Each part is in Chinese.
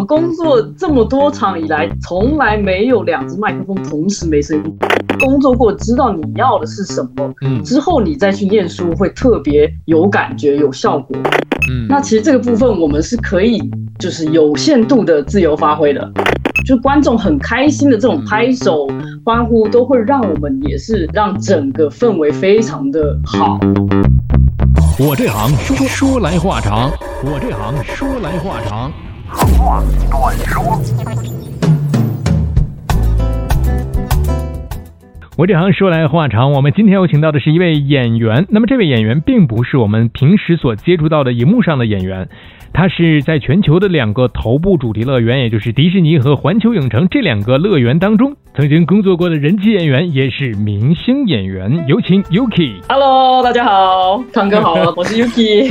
我工作这么多场以来，从来没有两只麦克风同时没声音。工作过，知道你要的是什么，嗯，之后你再去念书会特别有感觉、有效果。嗯，那其实这个部分我们是可以，就是有限度的自由发挥的。就观众很开心的这种拍手欢呼，都会让我们也是让整个氛围非常的好。我这行说说来话长，我这行说来话长，话短说。我这行说来话长，我们今天有请到的是一位演员。那么这位演员并不是我们平时所接触到的荧幕上的演员。他是在全球的两个头部主题乐园，也就是迪士尼和环球影城这两个乐园当中，曾经工作过的人气演员，也是明星演员。有请 Yuki。Hello，大家好，康哥好，我是 Yuki。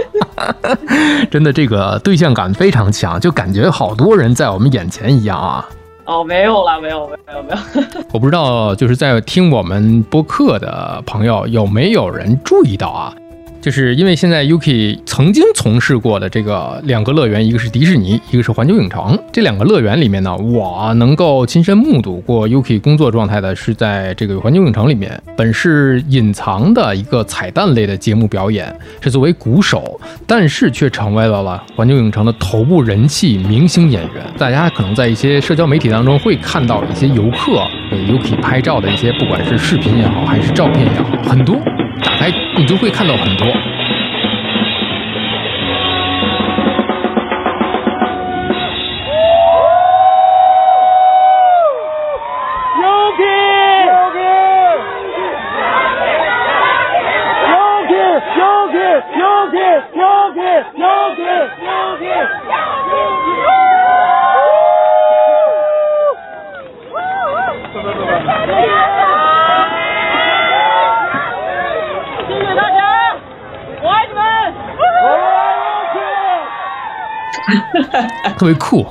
真的，这个对象感非常强，就感觉好多人在我们眼前一样啊。哦，没有啦，没有，没有，没有。我不知道，就是在听我们播客的朋友有没有人注意到啊？就是因为现在 Yuki 曾经从事过的这个两个乐园，一个是迪士尼，一个是环球影城。这两个乐园里面呢，我能够亲身目睹过 Yuki 工作状态的是在这个环球影城里面，本是隐藏的一个彩蛋类的节目表演，是作为鼓手，但是却成为了了环球影城的头部人气明星演员。大家可能在一些社交媒体当中会看到一些游客给 Yuki 拍照的一些，不管是视频也好，还是照片也好，很多。打开，你就会看到很多。特别酷，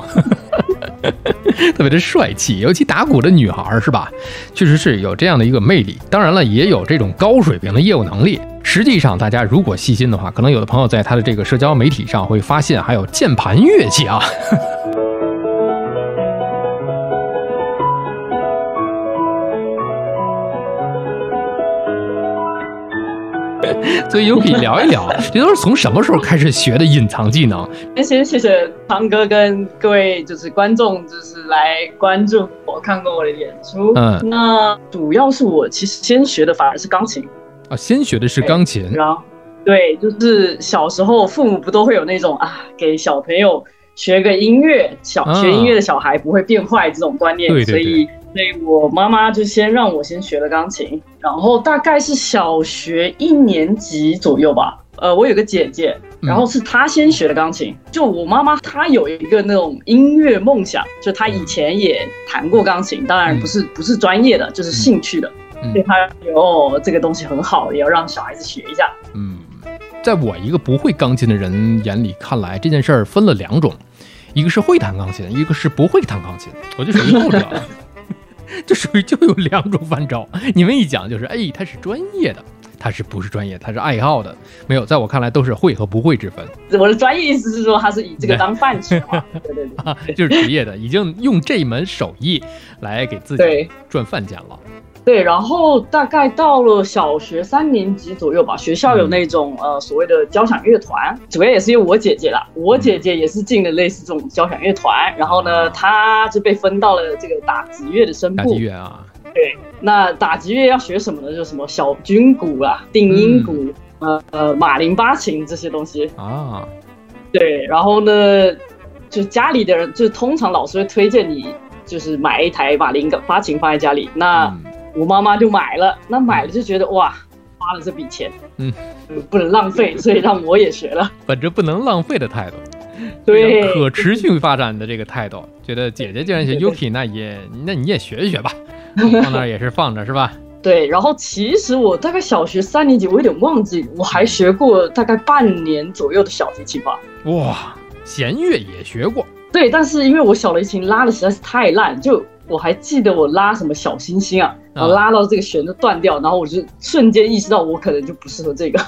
特别的帅气，尤其打鼓的女孩是吧？确实是有这样的一个魅力。当然了，也有这种高水平的业务能力。实际上，大家如果细心的话，可能有的朋友在他的这个社交媒体上会发现，还有键盘乐器啊。所以 Yuki 聊一聊，这都是从什么时候开始学的隐藏技能？先谢谢汤哥跟各位就是观众，就是来关注我看过我的演出。嗯，那主要是我其实先学的反而是钢琴啊，先学的是钢琴。然后对，就是小时候父母不都会有那种啊，给小朋友学个音乐，小学音乐的小孩不会变坏这种观念，所以。所以我妈妈就先让我先学了钢琴，然后大概是小学一年级左右吧。呃，我有个姐姐，然后是她先学的钢琴。就我妈妈，她有一个那种音乐梦想，就她以前也弹过钢琴，当然不是不是专业的，就是兴趣的。所以她哦，这个东西很好，也要让小孩子学一下。嗯，在我一个不会钢琴的人眼里看来，这件事儿分了两种，一个是会弹钢琴，一个是不会弹钢琴。我就属于后者。这属于就有两种翻招，你们一讲就是，哎，他是专业的，他是不是专业？他是爱好的，没有，在我看来都是会和不会之分。我的专业意思是说，他是以这个当饭吃嘛？对对对，就是职业的，已经用这门手艺来给自己赚饭钱了。对，然后大概到了小学三年级左右吧，学校有那种呃所谓的交响乐团，主要也是因为我姐姐啦，我姐姐也是进了类似这种交响乐团，然后呢，她就被分到了这个打击乐的声部。打击乐啊。对，那打击乐要学什么呢？就什么小军鼓啦、定音鼓、呃呃马林巴琴这些东西啊。对，然后呢，就家里的人就通常老师会推荐你，就是买一台马林巴琴放在家里，那。我妈妈就买了，那买了就觉得哇，花了这笔钱，嗯，不能浪费，所以让我也学了。本着不能浪费的态度，对，可持续发展的这个态度，觉得姐姐既然学 Yuki，那也那你也学一学吧，放那也是放着是吧？对，然后其实我大概小学三年级，我有点忘记，我还学过大概半年左右的小提琴吧。哇，弦乐也学过。对，但是因为我小提琴拉的实在是太烂，就。我还记得我拉什么小星星啊，然后拉到这个弦就断掉，然后我就瞬间意识到我可能就不适合这个。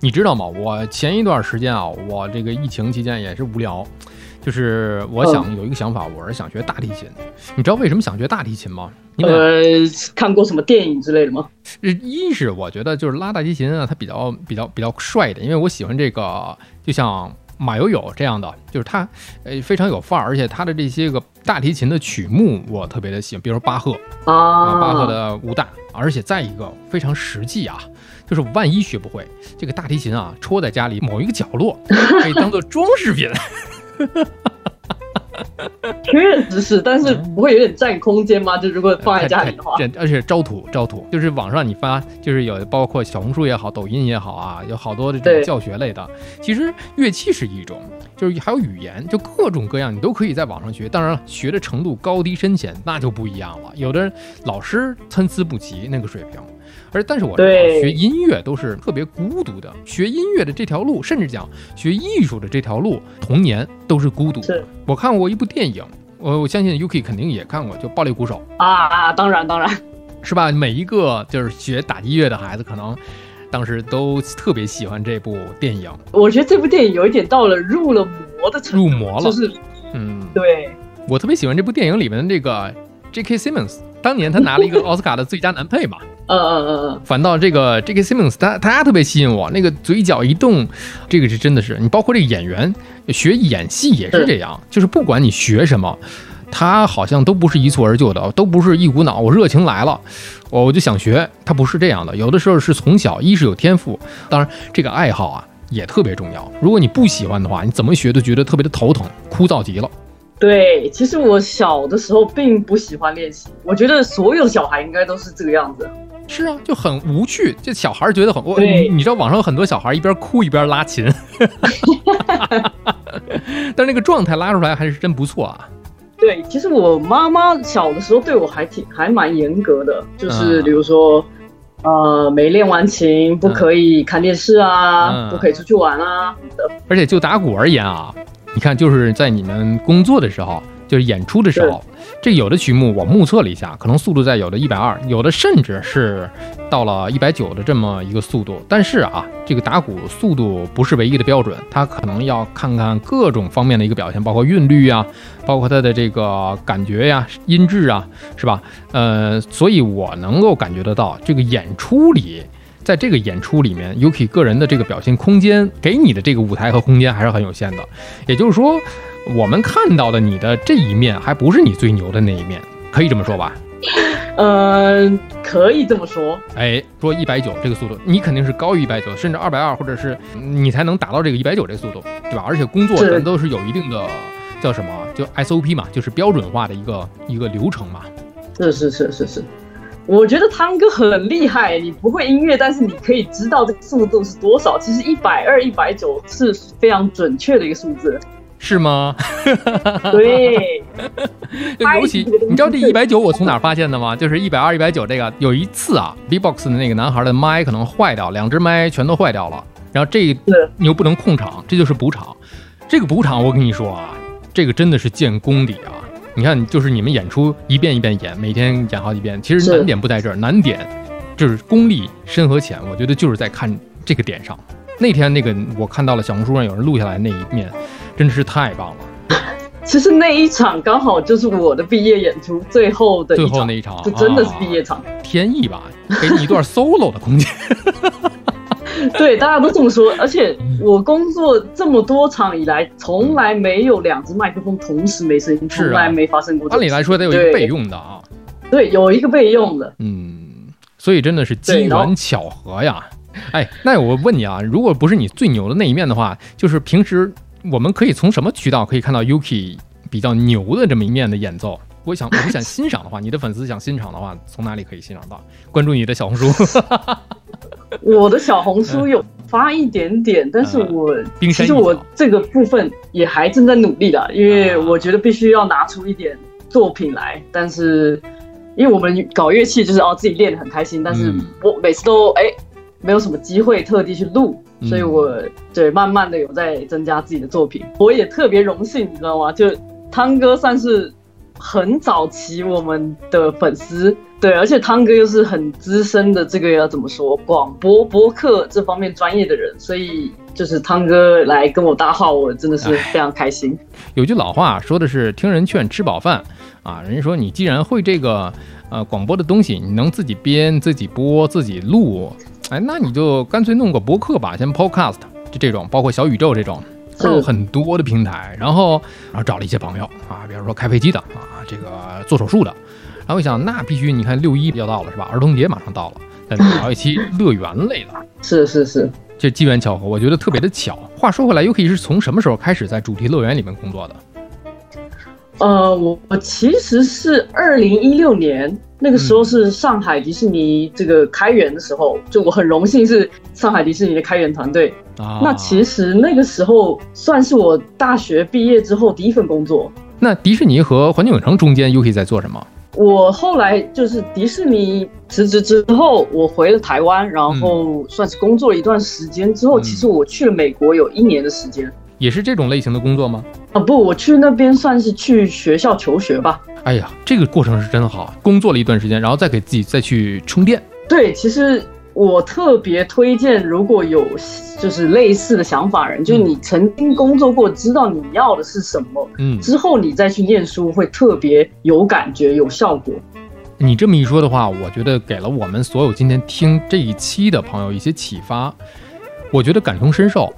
你知道吗？我前一段时间啊，我这个疫情期间也是无聊，就是我想有一个想法，我是想学大提琴。你知道为什么想学大提琴吗？呃，看过什么电影之类的吗？一是我觉得就是拉大提琴啊，它比较比较比较帅一点，因为我喜欢这个，就像马友友这样的，就是他呃非常有范儿，而且他的这些个大提琴的曲目我特别的喜欢，比如说巴赫啊，巴赫的五大，而且再一个非常实际啊，就是万一学不会这个大提琴啊，戳在家里某一个角落，可以当做装饰品。确实是，但是不会有点占空间吗？就如果放在家里的话，而且招土招土，就是网上你发，就是有包括小红书也好，抖音也好啊，有好多的这种教学类的。其实乐器是一种，就是还有语言，就各种各样，你都可以在网上学。当然，学的程度高低深浅那就不一样了。有的老师参差不齐那个水平。而但是我知道学音乐都是特别孤独的，学音乐的这条路，甚至讲学艺术的这条路，童年都是孤独。的我看过一部电影，我我相信 Yuki 肯定也看过，就《暴力鼓手》啊啊，当然当然是吧？每一个就是学打击乐的孩子，可能当时都特别喜欢这部电影。我觉得这部电影有一点到了入了魔的程度，入魔了，就是嗯，对我特别喜欢这部电影里面的这个 J.K. Simmons。当年他拿了一个 奥斯卡的最佳男配嘛，嗯嗯嗯嗯，反倒这个 J.K. Simmons 他他特别吸引我，那个嘴角一动，这个是真的是你包括这个演员学演戏也是这样，就是不管你学什么，他好像都不是一蹴而就的，都不是一股脑我热情来了，我我就想学，他不是这样的，有的时候是从小一是有天赋，当然这个爱好啊也特别重要，如果你不喜欢的话，你怎么学都觉得特别的头疼，枯燥极了。对，其实我小的时候并不喜欢练习，我觉得所有小孩应该都是这个样子。是啊，就很无趣，这小孩觉得很我，你知道网上有很多小孩一边哭一边拉琴，但是那个状态拉出来还是真不错啊。对，其实我妈妈小的时候对我还挺还蛮严格的，就是比如说，呃，没练完琴不可以看电视啊，不可以出去玩啊的。而且就打鼓而言啊。你看，就是在你们工作的时候，就是演出的时候，这有的曲目我目测了一下，可能速度在有的一百二，有的甚至是到了一百九的这么一个速度。但是啊，这个打鼓速度不是唯一的标准，它可能要看看各种方面的一个表现，包括韵律啊，包括它的这个感觉呀、音质啊，是吧？呃，所以我能够感觉得到，这个演出里。在这个演出里面，Yuki 个人的这个表现空间，给你的这个舞台和空间还是很有限的。也就是说，我们看到的你的这一面，还不是你最牛的那一面，可以这么说吧？嗯，可以这么说。哎，说一百九这个速度，你肯定是高于一百九，甚至二百二，或者是你才能达到这个一百九这个速度，对吧？而且工作咱都是有一定的叫什么，就 SOP 嘛，就是标准化的一个一个流程嘛。是是是是是。我觉得汤哥很厉害，你不会音乐，但是你可以知道这个速度是多少。其实一百二、一百九是非常准确的一个数字，是吗？对，尤其你知道这一百九我从哪发现的吗？就是一百二、一百九这个有一次啊，B-box 的那个男孩的麦可能坏掉，两只麦全都坏掉了，然后这你又不能控场，这就是补场。这个补场我跟你说啊，这个真的是见功底啊。你看，就是你们演出一遍一遍演，每天演好几遍。其实难点不在这儿，难点就是功力深和浅。我觉得就是在看这个点上。那天那个我看到了小红书上有人录下来那一面，真的是太棒了。其实那一场刚好就是我的毕业演出最后的最后那一场，就真的是毕业场。天意吧，给你一段 solo 的空间。对，大家都这么说。而且我工作这么多场以来，从来没有两只麦克风同时没声音，从来没发生过。按理来说得有一个备用的啊。对，有一个备用的。嗯，所以真的是机缘巧合呀。哎，那我问你啊，如果不是你最牛的那一面的话，就是平时我们可以从什么渠道可以看到 Yuki 比较牛的这么一面的演奏？我想，我们想欣赏的话，你的粉丝想欣赏的话，从哪里可以欣赏到？关注你的小红书。我的小红书有发一点点，但是我其实我这个部分也还正在努力的，因为我觉得必须要拿出一点作品来。但是因为我们搞乐器就是哦自己练得很开心，但是我每次都哎没有什么机会特地去录，所以我对慢慢的有在增加自己的作品。我也特别荣幸，你知道吗？就汤哥算是很早期我们的粉丝。对，而且汤哥又是很资深的这个要怎么说广播播客这方面专业的人，所以就是汤哥来跟我搭话，我真的是非常开心。有句老话说的是听人劝吃饱饭啊，人家说你既然会这个呃广播的东西，你能自己编、自己播、自己录，哎，那你就干脆弄个博客吧，像 Podcast 就这种，包括小宇宙这种。有很多的平台，然后然后找了一些朋友啊，比如说开飞机的啊，这个做手术的，然后我想那必须你看六一要到了是吧？儿童节马上到了，再聊 一期乐园类的，是是是，这机缘巧合，我觉得特别的巧。话说回来，UK 是从什么时候开始在主题乐园里面工作的？呃，我我其实是二零一六年那个时候是上海迪士尼这个开园的时候，就我很荣幸是上海迪士尼的开园团队。啊那其实那个时候算是我大学毕业之后第一份工作。那迪士尼和环球影城中间，UK 在做什么？我后来就是迪士尼辞职之后，我回了台湾，然后算是工作了一段时间之后，其实我去了美国有一年的时间。也是这种类型的工作吗？啊不，我去那边算是去学校求学吧。哎呀，这个过程是真的好，工作了一段时间，然后再给自己再去充电。对，其实。我特别推荐，如果有就是类似的想法人，就是你曾经工作过，知道你要的是什么，嗯，之后你再去念书会特别有感觉、有效果。你这么一说的话，我觉得给了我们所有今天听这一期的朋友一些启发，我觉得感同身受。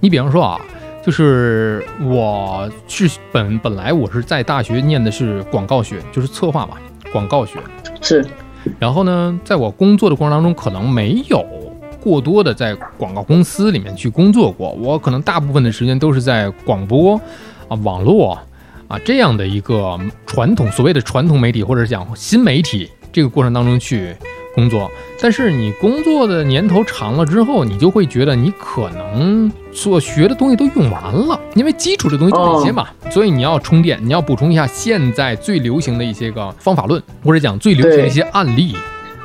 你比方说啊，就是我是本本来我是在大学念的是广告学，就是策划嘛，广告学是。然后呢，在我工作的过程当中，可能没有过多的在广告公司里面去工作过。我可能大部分的时间都是在广播啊、网络啊这样的一个传统所谓的传统媒体，或者是讲新媒体这个过程当中去。工作，但是你工作的年头长了之后，你就会觉得你可能所学的东西都用完了，因为基础的东西就这些嘛，所以你要充电，你要补充一下现在最流行的一些个方法论，或者讲最流行的一些案例。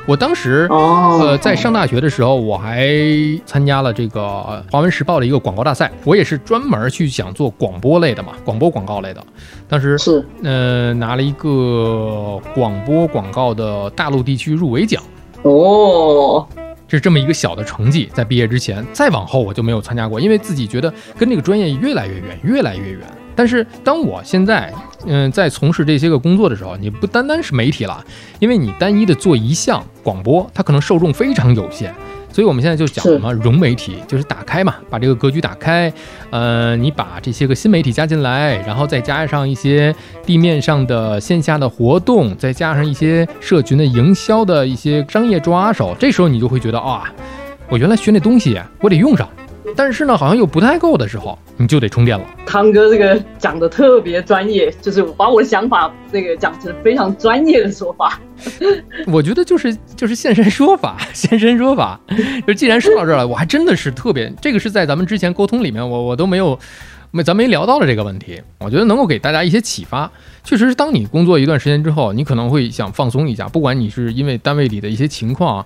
我当时呃在上大学的时候，我还参加了这个华文时报的一个广告大赛，我也是专门去想做广播类的嘛，广播广告类的。当时是呃拿了一个广播广告的大陆地区入围奖。哦，是这么一个小的成绩，在毕业之前，再往后我就没有参加过，因为自己觉得跟这个专业越来越远，越来越远。但是当我现在，嗯，在从事这些个工作的时候，你不单单是媒体了，因为你单一的做一项广播，它可能受众非常有限。所以，我们现在就讲什么融媒体，就是打开嘛，把这个格局打开。呃，你把这些个新媒体加进来，然后再加上一些地面上的线下的活动，再加上一些社群的营销的一些商业抓手，这时候你就会觉得啊，我原来学那东西我得用上。但是呢，好像又不太够的时候，你就得充电了。汤哥这个讲的特别专业，就是把我的想法这个讲成非常专业的说法。我觉得就是就是现身说法，现身说法。就既然说到这儿了，我还真的是特别，这个是在咱们之前沟通里面，我我都没有没咱没聊到的这个问题。我觉得能够给大家一些启发。确实是，当你工作一段时间之后，你可能会想放松一下，不管你是因为单位里的一些情况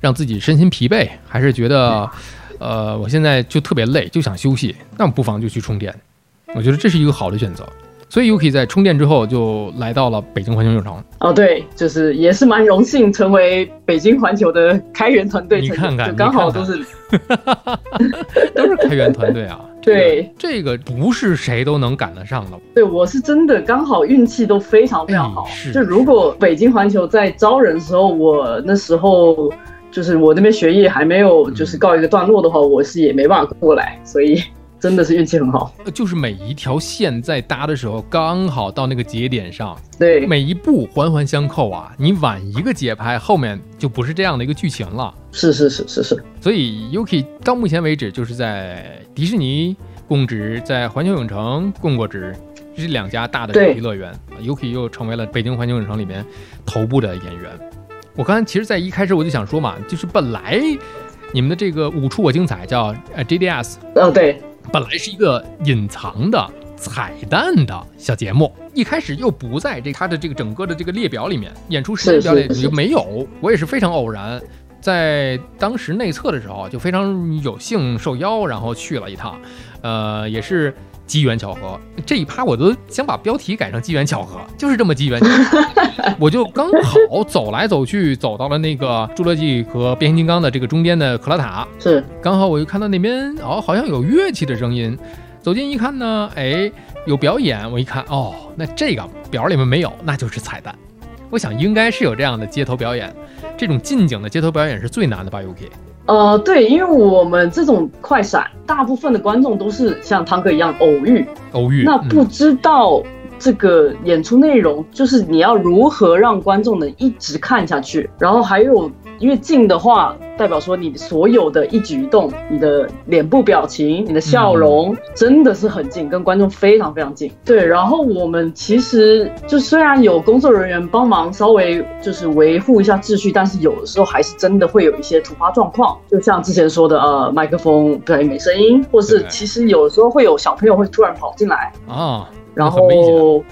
让自己身心疲惫，还是觉得。呃，我现在就特别累，就想休息，那不妨就去充电。我觉得这是一个好的选择。所以 UK 在充电之后就来到了北京环球影城。哦，对，就是也是蛮荣幸成为北京环球的开源团队。你看看，刚好都是，都是开源团队啊。对，这个不是谁都能赶得上的。对，我是真的刚好运气都非常非常好。就如果北京环球在招人的时候，我那时候。就是我那边学业还没有就是告一个段落的话，我是也没办法过来，所以 真的是运气很好。就是每一条线在搭的时候，刚好到那个节点上，对，每一步环环相扣啊。你晚一个节拍，后面就不是这样的一个剧情了。是是是是是。所以 Yuki 到目前为止就是在迪士尼供职，在环球影城供过职，这是两家大的主题乐园。Yuki 又成为了北京环球影城里面头部的演员。我刚才其实，在一开始我就想说嘛，就是本来你们的这个舞出我精彩叫呃 JDS，嗯对，本来是一个隐藏的彩蛋的小节目，一开始又不在这它的这个整个的这个列表里面，演出时间表里就没有。我也是非常偶然，在当时内测的时候就非常有幸受邀，然后去了一趟，呃，也是机缘巧合。这一趴我都想把标题改成机缘巧合，就是这么机缘巧合。我就刚好走来走去，走到了那个侏罗纪和变形金刚的这个中间的克拉塔，是刚好我就看到那边哦，好像有乐器的声音。走近一看呢，哎，有表演。我一看，哦，那这个表里面没有，那就是彩蛋。我想应该是有这样的街头表演，这种近景的街头表演是最难的吧？UK？呃，对，因为我们这种快闪，大部分的观众都是像汤哥一样偶遇，偶遇。那不知道这个演出内容，就是你要如何让观众能一直看下去，然后还有。因为近的话，代表说你所有的一举一动，你的脸部表情、你的笑容，真的是很近，跟观众非常非常近。对，然后我们其实就虽然有工作人员帮忙稍微就是维护一下秩序，但是有的时候还是真的会有一些突发状况，就像之前说的，呃，麦克风对没声音，或是其实有的时候会有小朋友会突然跑进来啊，然后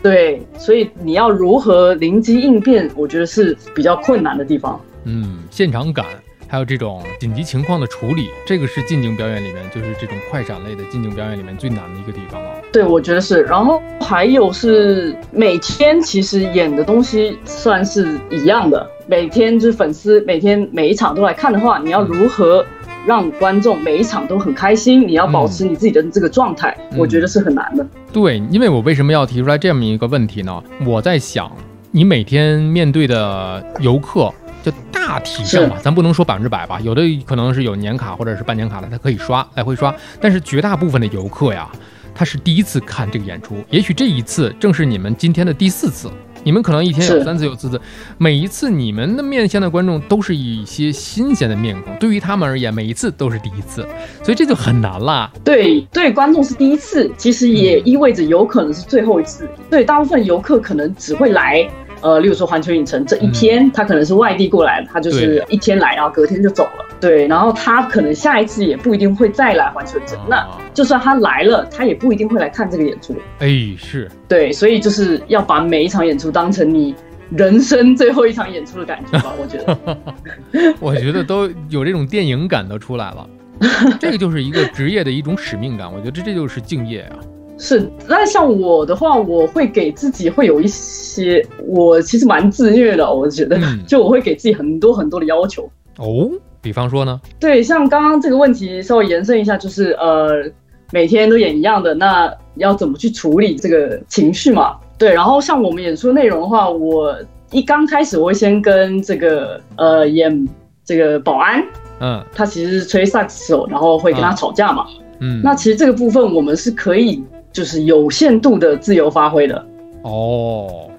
对，所以你要如何灵机应变，我觉得是比较困难的地方。嗯，现场感，还有这种紧急情况的处理，这个是近景表演里面，就是这种快闪类的近景表演里面最难的一个地方了。对，我觉得是。然后还有是每天其实演的东西算是一样的，每天就是粉丝每天每一场都来看的话，你要如何让观众每一场都很开心？你要保持你自己的这个状态，我觉得是很难的。对，因为我为什么要提出来这么一个问题呢？我在想，你每天面对的游客。就大体上吧，咱不能说百分之百吧，有的可能是有年卡或者是半年卡的，他可以刷来回刷。但是绝大部分的游客呀，他是第一次看这个演出，也许这一次正是你们今天的第四次。你们可能一天有三次、有四次，每一次你们的面向的观众都是一些新鲜的面孔，对于他们而言，每一次都是第一次，所以这就很难啦。对对，观众是第一次，其实也意味着有可能是最后一次。对，大部分游客可能只会来。呃，例如说环球影城这一天，他可能是外地过来，他就是一天来，然后隔天就走了。对，然后他可能下一次也不一定会再来环球影城。那就算他来了，他也不一定会来看这个演出。哎，是对，所以就是要把每一场演出当成你人生最后一场演出的感觉吧。我觉得，我觉得都有这种电影感都出来了。这个就是一个职业的一种使命感。我觉得这这就是敬业啊。是，那像我的话，我会给自己会有一些，我其实蛮自虐的，我觉得，就我会给自己很多很多的要求。哦，比方说呢？对，像刚刚这个问题稍微延伸一下，就是呃，每天都演一样的，那要怎么去处理这个情绪嘛？对，然后像我们演出内容的话，我一刚开始我会先跟这个呃演这个保安，嗯，他其实是吹萨克斯手，然后会跟他吵架嘛，嗯，那其实这个部分我们是可以。就是有限度的自由发挥的哦，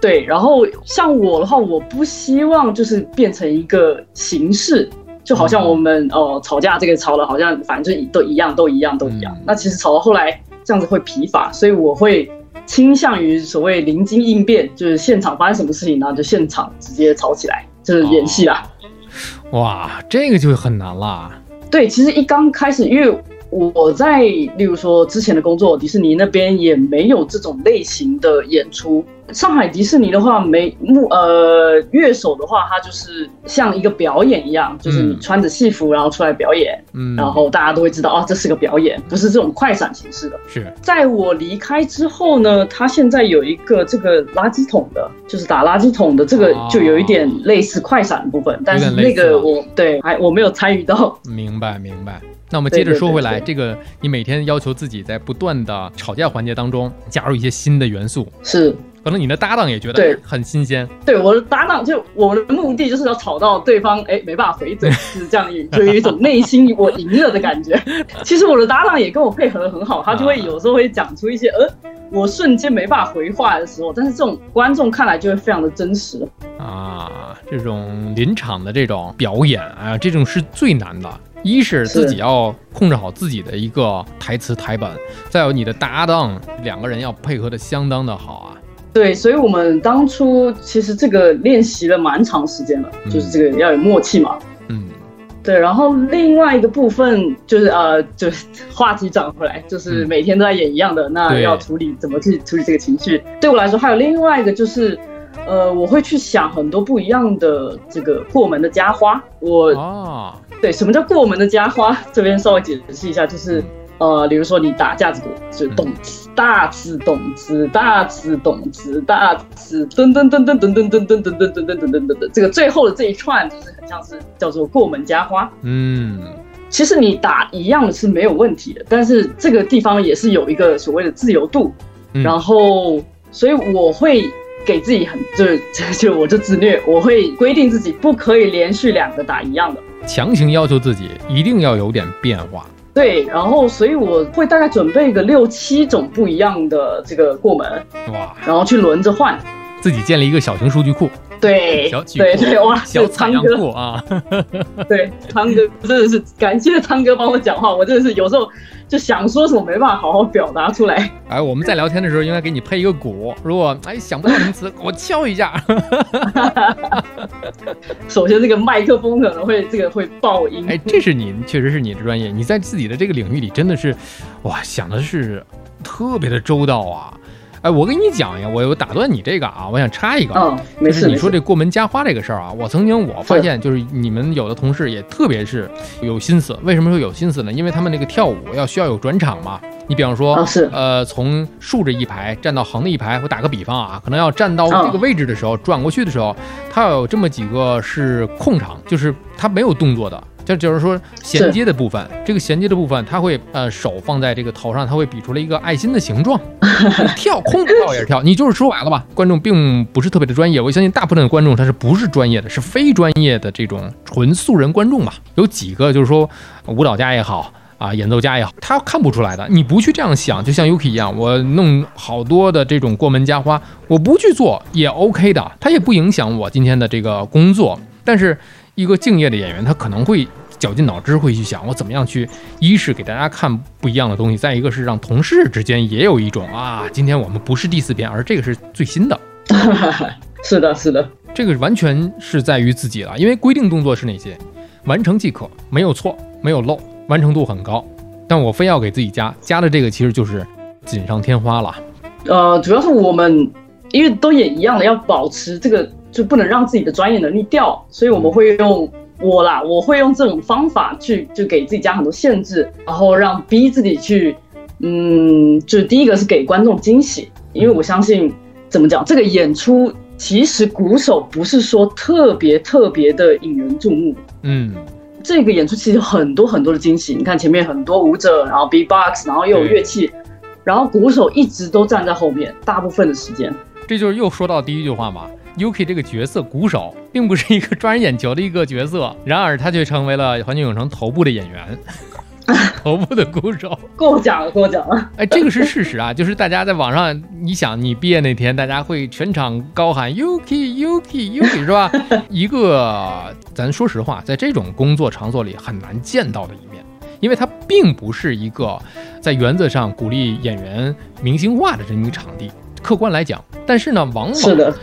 对。然后像我的话，我不希望就是变成一个形式，就好像我们哦吵架这个吵了，好像反正都一样，都一样，都一样。那其实吵到后来这样子会疲乏，所以我会倾向于所谓临机应变，就是现场发生什么事情，然后就现场直接吵起来，就是演戏啦。哇，这个就很难啦。对，其实一刚开始，因为。我在，例如说之前的工作，迪士尼那边也没有这种类型的演出。上海迪士尼的话，没木呃乐手的话，他就是像一个表演一样，就是你穿着戏服然后出来表演，嗯，然后大家都会知道哦，这是个表演，不是这种快闪形式的。是在我离开之后呢，他现在有一个这个垃圾桶的，就是打垃圾桶的这个，就有一点类似快闪的部分，但是那个我对还我没有参与到。明白明白。那我们接着说回来，这个你每天要求自己在不断的吵架环节当中加入一些新的元素，是。可能你的搭档也觉得很新鲜。对，我的搭档就我的目的就是要吵到对方哎没办法回嘴，是这样，就有一种内心我赢了的感觉。其实我的搭档也跟我配合的很好，他就会有时候会讲出一些呃我瞬间没办法回话的时候，但是这种观众看来就会非常的真实啊。这种临场的这种表演啊，这种是最难的。一是自己要控制好自己的一个台词台本，再有你的搭档两个人要配合的相当的好啊。对，所以我们当初其实这个练习了蛮长时间了，就是这个要有默契嘛。嗯，对。然后另外一个部分就是呃，就是话题转回来，就是每天都在演一样的，那要处理怎么去处理这个情绪？对我来说，还有另外一个就是呃，我会去想很多不一样的这个过门的家花。我啊，对，什么叫过门的家花？这边稍微解释一下，就是呃，比如说你打架子鼓，就动词大词动词大词动词大词噔噔噔噔噔噔噔噔噔噔噔噔噔噔噔，这个最后的这一串就是很像是叫做过门家花。嗯，其实你打一样的是没有问题的，但是这个地方也是有一个所谓的自由度，然后所以我会。给自己很就是 就我就自虐，我会规定自己不可以连续两个打一样的，强行要求自己一定要有点变化。对，然后所以我会大概准备个六七种不一样的这个过门，哇，然后去轮着换，自己建立一个小型数据库。对，小对对哇，小仓库啊，对，仓哥真的是感谢仓哥帮我讲话，我真的是有时候。就想说什么没办法好好表达出来。哎，我们在聊天的时候应该给你配一个鼓，如果哎想不到什么词，我敲一下。首先，这个麦克风可能会这个会爆音。哎，这是你，确实是你的专业，你在自己的这个领域里真的是，哇，想的是特别的周到啊。哎，我跟你讲呀，我我打断你这个啊，我想插一个，就是你说这过门加花这个事儿啊，我曾经我发现就是你们有的同事也特别是有心思，为什么说有心思呢？因为他们那个跳舞要需要有转场嘛。你比方说，呃，从竖着一排站到横的一排，我打个比方啊，可能要站到这个位置的时候，转过去的时候，他要有这么几个是空场，就是他没有动作的。就就是说衔接的部分，这个衔接的部分，他会呃手放在这个头上，他会比出来一个爱心的形状，跳空跳也是跳。你就是说白了吧？观众并不是特别的专业，我相信大部分的观众他是不是专业的，是非专业的这种纯素人观众吧？有几个就是说舞蹈家也好啊，演奏家也好，他看不出来的。你不去这样想，就像 Yuki 一样，我弄好多的这种过门加花，我不去做也 OK 的，它也不影响我今天的这个工作，但是。一个敬业的演员，他可能会绞尽脑汁会去想，我怎么样去，一是给大家看不一样的东西，再一个是让同事之间也有一种啊，今天我们不是第四篇，而这个是最新的。是的，是的，这个完全是在于自己了，因为规定动作是哪些，完成即可，没有错，没有漏，完成度很高。但我非要给自己加，加的这个其实就是锦上添花了。呃，主要是我们因为都演一样的，要保持这个。就不能让自己的专业能力掉，所以我们会用我啦，我会用这种方法去，就给自己加很多限制，然后让逼自己去，嗯，就是第一个是给观众惊喜，因为我相信怎么讲，这个演出其实鼓手不是说特别特别的引人注目，嗯，这个演出其实有很多很多的惊喜，你看前面很多舞者，然后 B box，然后又有乐器，然后鼓手一直都站在后面，大部分的时间，这就是又说到第一句话嘛。Yuki 这个角色鼓手并不是一个 抓人眼球的一个角色，然而他却成为了环球影城头部的演员，头部的鼓手。过奖了，过奖了。哎，这个是事实啊，就是大家在网上，你想你毕业那天，大家会全场高喊 Yuki，Yuki，Yuki，是吧？一个，咱说实话，在这种工作场所里很难见到的一面，因为它并不是一个在原则上鼓励演员明星化的这么一个场地。客观来讲，但是呢，往往，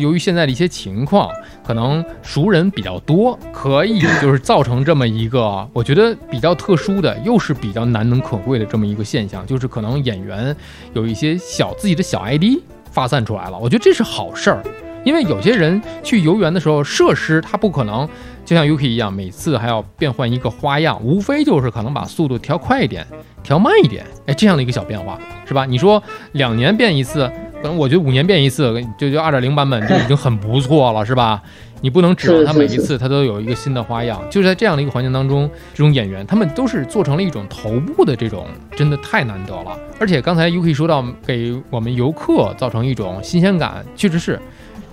由于现在的一些情况，可能熟人比较多，可以就是造成这么一个我觉得比较特殊的，又是比较难能可贵的这么一个现象，就是可能演员有一些小自己的小 ID 发散出来了，我觉得这是好事儿，因为有些人去游园的时候，设施他不可能就像 UK 一样，每次还要变换一个花样，无非就是可能把速度调快一点。调慢一点，哎，这样的一个小变化，是吧？你说两年变一次，可能我觉得五年变一次，就就二点零版本就已经很不错了，是吧？你不能指望他每一次他都有一个新的花样。就是在这样的一个环境当中，这种演员他们都是做成了一种头部的这种，真的太难得了。而且刚才 UK 说到给我们游客造成一种新鲜感，确实是。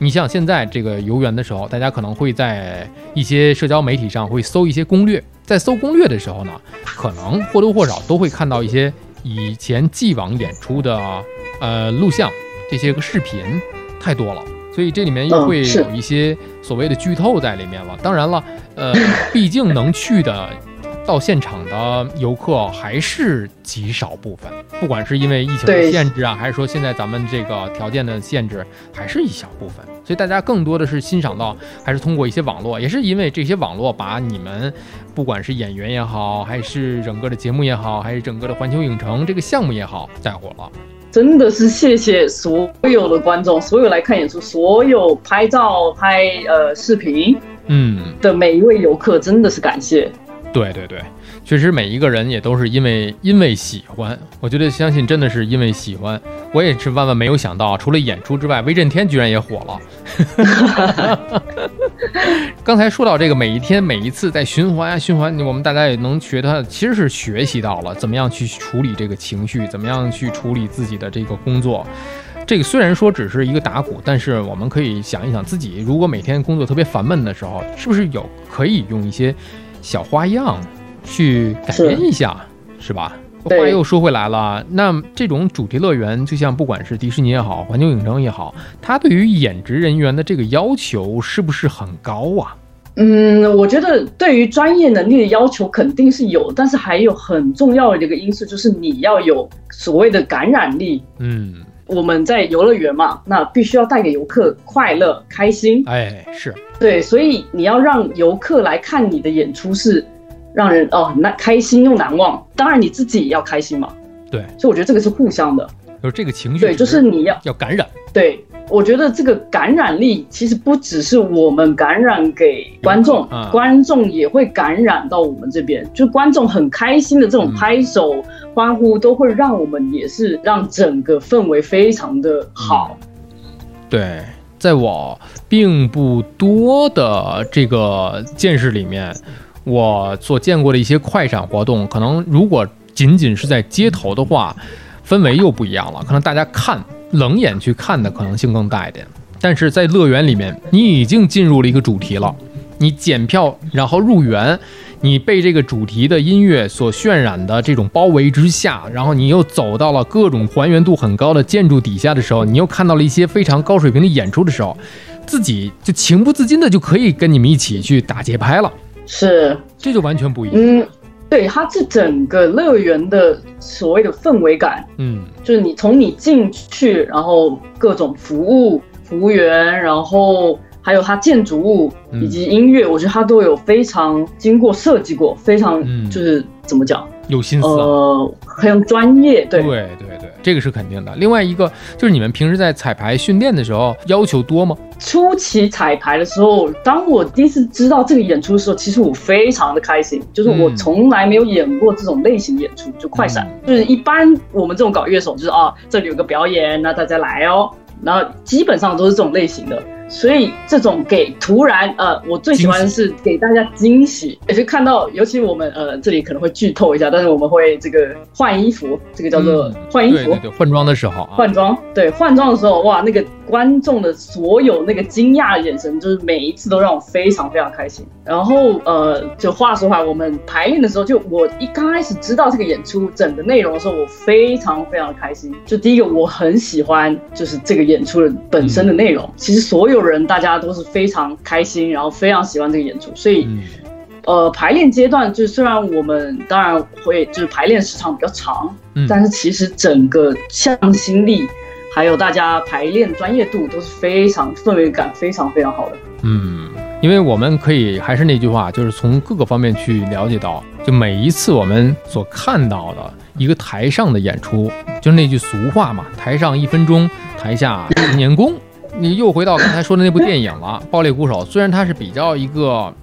你像现在这个游园的时候，大家可能会在一些社交媒体上会搜一些攻略。在搜攻略的时候呢，可能或多或少都会看到一些以前既往演出的呃录像，这些个视频太多了，所以这里面又会有一些所谓的剧透在里面了。当然了，呃，毕竟能去的。到现场的游客还是极少部分，不管是因为疫情的限制啊，还是说现在咱们这个条件的限制，还是一小部分。所以大家更多的是欣赏到，还是通过一些网络，也是因为这些网络把你们，不管是演员也好，还是整个的节目也好，还是整个的环球影城这个项目也好，带火了。真的是谢谢所有的观众，所有来看演出，所有拍照、拍呃视频，嗯的每一位游客，真的是感谢。对对对。确实，每一个人也都是因为因为喜欢，我觉得相信真的是因为喜欢。我也是万万没有想到，除了演出之外，威震天居然也火了。刚才说到这个，每一天每一次在循环啊循环，我们大家也能学到，其实是学习到了怎么样去处理这个情绪，怎么样去处理自己的这个工作。这个虽然说只是一个打鼓，但是我们可以想一想，自己如果每天工作特别烦闷的时候，是不是有可以用一些小花样？去改编一下，是吧？话又说回来了，那这种主题乐园，就像不管是迪士尼也好，环球影城也好，它对于演职人员的这个要求是不是很高啊？嗯，我觉得对于专业能力的要求肯定是有，但是还有很重要的一个因素，就是你要有所谓的感染力。嗯，我们在游乐园嘛，那必须要带给游客快乐、开心。哎，是对，所以你要让游客来看你的演出是。让人哦，难开心又难忘。当然你自己也要开心嘛。对，所以我觉得这个是互相的，就是这个情绪。对，就是你要要感染。对，我觉得这个感染力其实不只是我们感染给观众，观众也会感染到我们这边。就观众很开心的这种拍手欢呼，都会让我们也是让整个氛围非常的好。对，在我并不多的这个见识里面。我所见过的一些快闪活动，可能如果仅仅是在街头的话，氛围又不一样了。可能大家看冷眼去看的可能性更大一点。但是在乐园里面，你已经进入了一个主题了，你检票然后入园，你被这个主题的音乐所渲染的这种包围之下，然后你又走到了各种还原度很高的建筑底下的时候，你又看到了一些非常高水平的演出的时候，自己就情不自禁的就可以跟你们一起去打节拍了。是，这就完全不一样。嗯，对，它是整个乐园的所谓的氛围感，嗯，就是你从你进去，然后各种服务、服务员，然后还有它建筑物以及音乐，我觉得它都有非常经过设计过，非常就是怎么讲，有心思，呃，很专业。对，对，对，对，这个是肯定的。另外一个就是你们平时在彩排训练的时候要求多吗？初期彩排的时候，当我第一次知道这个演出的时候，其实我非常的开心，就是我从来没有演过这种类型演出，就快闪，就是一般我们这种搞乐手，就是啊，这里有个表演，那大家来哦，然后基本上都是这种类型的。所以这种给突然呃，我最喜欢的是给大家惊喜，也是看到，尤其我们呃这里可能会剧透一下，但是我们会这个换衣服，这个叫做换衣服，对对，换装的时候啊，换装，对，换装的时候，哇，那个观众的所有那个惊讶的眼神，就是每一次都让我非常非常开心。然后呃，就话说回来，我们排练的时候，就我一刚开始知道这个演出整个内容的时候，我非常非常开心。就第一个，我很喜欢就是这个演出的本身的内容，其实所有。人大家都是非常开心，然后非常喜欢这个演出，所以，呃，排练阶段就虽然我们当然会就是排练时长比较长，但是其实整个向心力还有大家排练专业度都是非常氛围感非常非常好的。嗯，因为我们可以还是那句话，就是从各个方面去了解到，就每一次我们所看到的一个台上的演出，就是那句俗话嘛，台上一分钟，台下十年功。你又回到刚才说的那部电影了，《爆裂鼓手》。虽然它是比较一个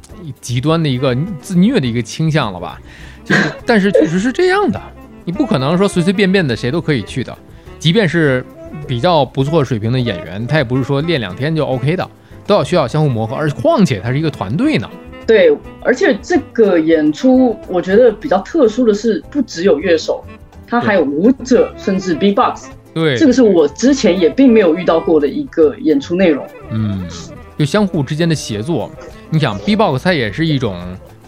极端的一个自虐的一个倾向了吧，就是，但是确实是这样的。你不可能说随随便便的谁都可以去的，即便是比较不错水平的演员，他也不是说练两天就 OK 的，都要需要相互磨合。而且况且它是一个团队呢。对，而且这个演出我觉得比较特殊的是，不只有乐手，他还有舞者，甚至 B-box。对，这个是我之前也并没有遇到过的一个演出内容。嗯，就相互之间的协作。你想，B-box 它也是一种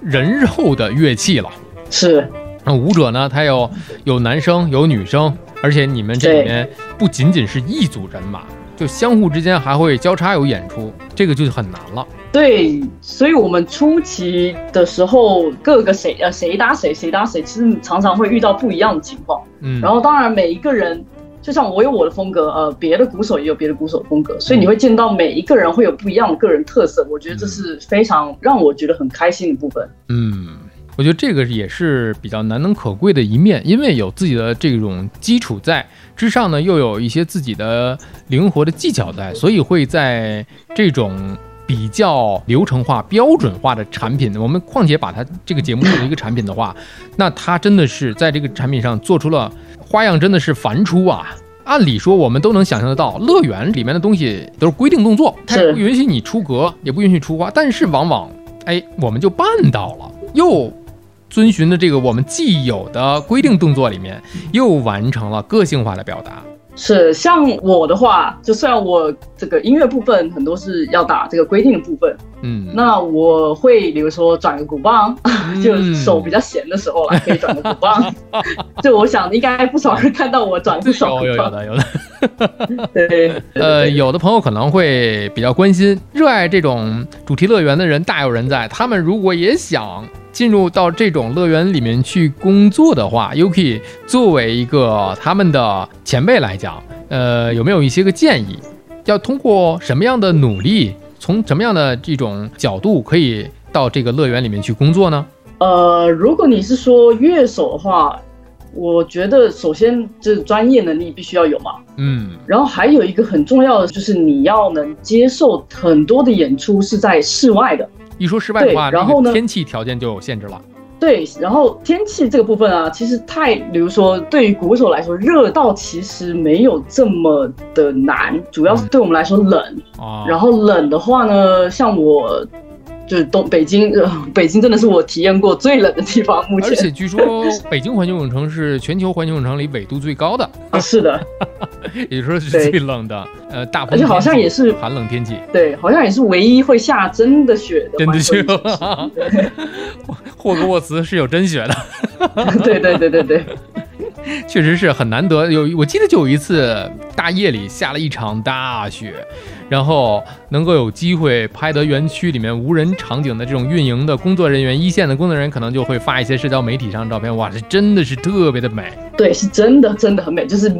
人肉的乐器了。是。那舞者呢？他有有男生有女生，而且你们这里面不仅仅是一组人马，就相互之间还会交叉有演出，这个就很难了。对，所以我们初期的时候，各个谁呃谁搭谁谁搭谁，其实常常会遇到不一样的情况。嗯，然后当然每一个人。就像我有我的风格，呃，别的鼓手也有别的鼓手风格，所以你会见到每一个人会有不一样的个人特色。我觉得这是非常让我觉得很开心的部分。嗯，我觉得这个也是比较难能可贵的一面，因为有自己的这种基础在之上呢，又有一些自己的灵活的技巧在，所以会在这种比较流程化、标准化的产品，我们况且把它这个节目作为一个产品的话，那它真的是在这个产品上做出了花样，真的是繁出啊！按理说我们都能想象得到，乐园里面的东西都是规定动作，它不允许你出格，也不允许出花，但是往往，哎，我们就办到了，又。遵循的这个我们既有的规定动作里面，又完成了个性化的表达。是像我的话，就虽然我这个音乐部分很多是要打这个规定的部分，嗯，那我会比如说转个鼓棒，就手比较闲的时候啦，可以转个鼓棒。就我想应该不少人看到我转个手。有有的有的。对，呃，有的朋友可能会比较关心，热爱这种主题乐园的人大有人在，他们如果也想。进入到这种乐园里面去工作的话，Yuki 作为一个他们的前辈来讲，呃，有没有一些个建议？要通过什么样的努力，从什么样的这种角度可以到这个乐园里面去工作呢？呃，如果你是说乐手的话，我觉得首先这专业能力必须要有嘛，嗯，然后还有一个很重要的就是你要能接受很多的演出是在室外的。一说室外的话，然后呢，天气条件就有限制了。对，然后天气这个部分啊，其实太，比如说对于鼓手来说，热到其实没有这么的难，主要是对我们来说冷。啊，然后冷的话呢，像我。就是东北京，北京真的是我体验过最冷的地方。目前，而且据说北京环球影城是全球环球影城里纬度最高的啊，是的，也说是最冷的。呃，大而且好像也是寒冷天气。对，好像也是唯一会下真的雪的。真的雪。霍格沃茨是有真雪的。对对对对对。确实是很难得，有我记得就有一次大夜里下了一场大雪，然后能够有机会拍得园区里面无人场景的这种运营的工作人员，一线的工作人员可能就会发一些社交媒体上的照片，哇，这真的是特别的美。对，是真的，真的很美，就是。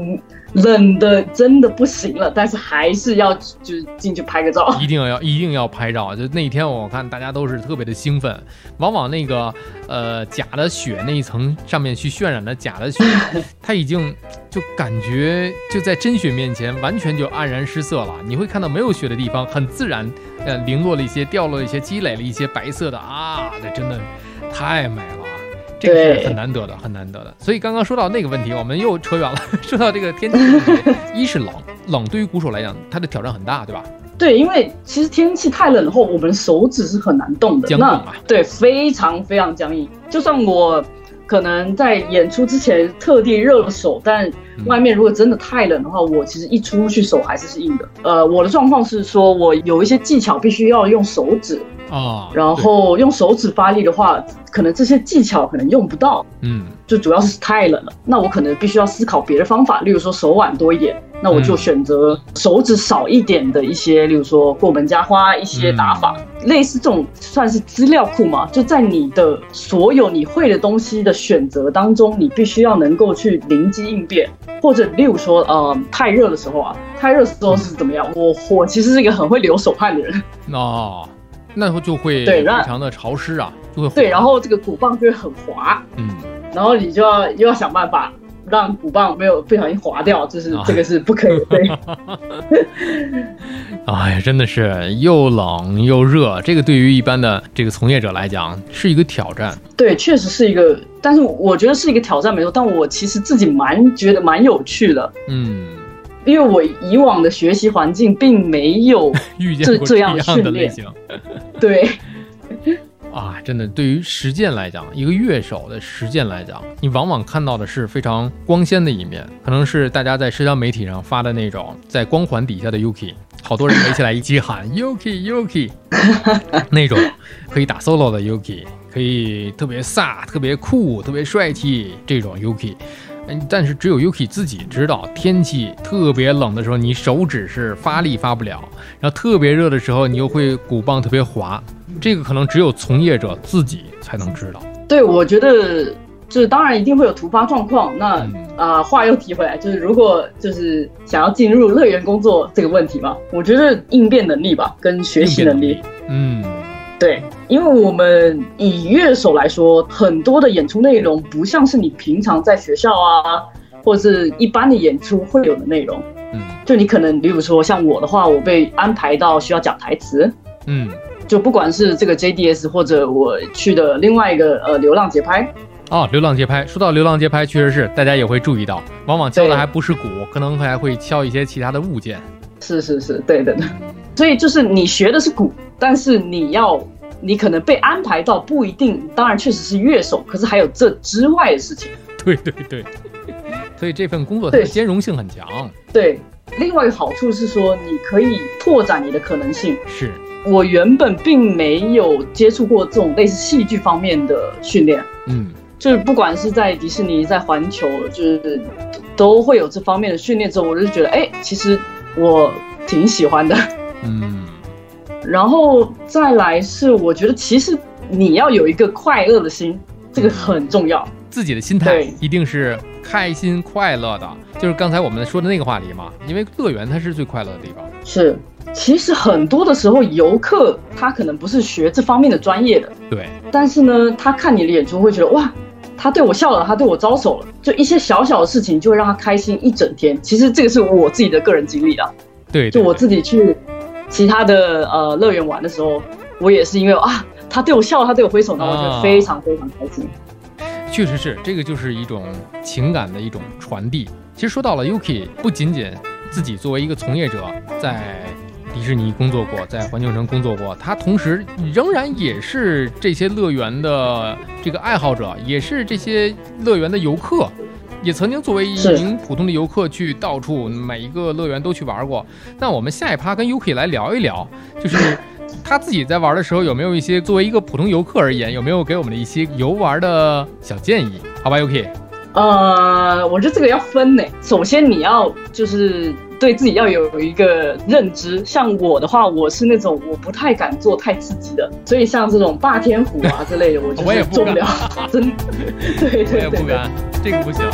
冷的真的不行了，但是还是要就是进去拍个照，一定要一定要拍照。就那一天，我看大家都是特别的兴奋，往往那个呃假的雪那一层上面去渲染的假的雪，它已经就感觉就在真雪面前完全就黯然失色了。你会看到没有雪的地方，很自然呃零落了一些，掉落了一些，积累了一些白色的啊，这真的太美了。这个是很难得的，很难得的。所以刚刚说到那个问题，我们又扯远了。说到这个天气，一是冷，冷对于鼓手来讲，它的挑战很大，对吧？对，因为其实天气太冷后，我们手指是很难动的，僵硬啊。对，非常非常僵硬。就算我可能在演出之前特地热了手，但外面如果真的太冷的话，我其实一出去手还是是硬的。呃，我的状况是说我有一些技巧必须要用手指。啊，然后用手指发力的话，可能这些技巧可能用不到，嗯，就主要是太冷了，那我可能必须要思考别的方法，例如说手腕多一点，那我就选择手指少一点的一些，例如说过门加花一些打法，类似这种算是资料库嘛，就在你的所有你会的东西的选择当中，你必须要能够去灵机应变，或者例如说，呃，太热的时候啊，太热的时候是怎么样？我我其实是一个很会流手汗的人，哦。那会就会非常的潮湿啊，就会对，然后这个鼓棒就会很滑，嗯，然后你就要又要想办法让鼓棒没有不小心滑掉，这是这个是不可以的。哎呀，真的是又冷又热，这个对于一般的这个从业者来讲是一个挑战。对，确实是一个，但是我觉得是一个挑战没错，但我其实自己蛮觉得蛮有趣的，嗯。因为我以往的学习环境并没有 这这样的训练，对，啊，真的，对于实践来讲，一个乐手的实践来讲，你往往看到的是非常光鲜的一面，可能是大家在社交媒体上发的那种在光环底下的 Yuki，好多人围起来一起喊 Yuki Yuki，那种可以打 solo 的 Yuki，可以特别飒、特别酷、特别帅气这种 Yuki。但是只有 Yuki 自己知道，天气特别冷的时候，你手指是发力发不了；然后特别热的时候，你又会鼓棒特别滑。这个可能只有从业者自己才能知道。对，我觉得就是当然一定会有突发状况。那啊，话又提回来，就是如果就是想要进入乐园工作这个问题嘛，我觉得应变能力吧，跟学习能力，嗯。对，因为我们以乐手来说，很多的演出内容不像是你平常在学校啊，或者是一般的演出会有的内容。嗯，就你可能，比如说像我的话，我被安排到需要讲台词。嗯，就不管是这个 JDS 或者我去的另外一个呃流浪节拍。哦，流浪节拍。说到流浪节拍，确实是大家也会注意到，往往敲的还不是鼓，可能还会敲一些其他的物件。是是是，对的。所以就是你学的是鼓，但是你要，你可能被安排到不一定，当然确实是乐手，可是还有这之外的事情。对对对，所以这份工作它的兼容性很强。对，另外一个好处是说，你可以拓展你的可能性。是我原本并没有接触过这种类似戏剧方面的训练，嗯，就是不管是在迪士尼，在环球，就是都会有这方面的训练之后，我就觉得，哎，其实我挺喜欢的。嗯，然后再来是，我觉得其实你要有一个快乐的心，这个很重要。自己的心态一定是开心快乐的，就是刚才我们说的那个话题嘛。因为乐园它是最快乐的地方。是，其实很多的时候，游客他可能不是学这方面的专业的，对。但是呢，他看你的演出会觉得哇，他对我笑了，他对我招手了，就一些小小的事情就会让他开心一整天。其实这个是我自己的个人经历啊。对，就我自己去。其他的呃乐园玩的时候，我也是因为啊，他对我笑，他对我挥手，那我觉得非常非常开心。确实是，这个就是一种情感的一种传递。其实说到了 Yuki，不仅仅自己作为一个从业者在迪士尼工作过，在环球城工作过，他同时仍然也是这些乐园的这个爱好者，也是这些乐园的游客。也曾经作为一名普通的游客去到处每一个乐园都去玩过。那我们下一趴跟 UK 来聊一聊，就是他自己在玩的时候有没有一些作为一个普通游客而言，有没有给我们的一些游玩的小建议？好吧，UK。呃，我觉得这个要分呢。首先你要就是。对自己要有一个认知，像我的话，我是那种我不太敢做太刺激的，所以像这种霸天虎啊之类的，我就是做不了，真，对对对，不敢，这个不行。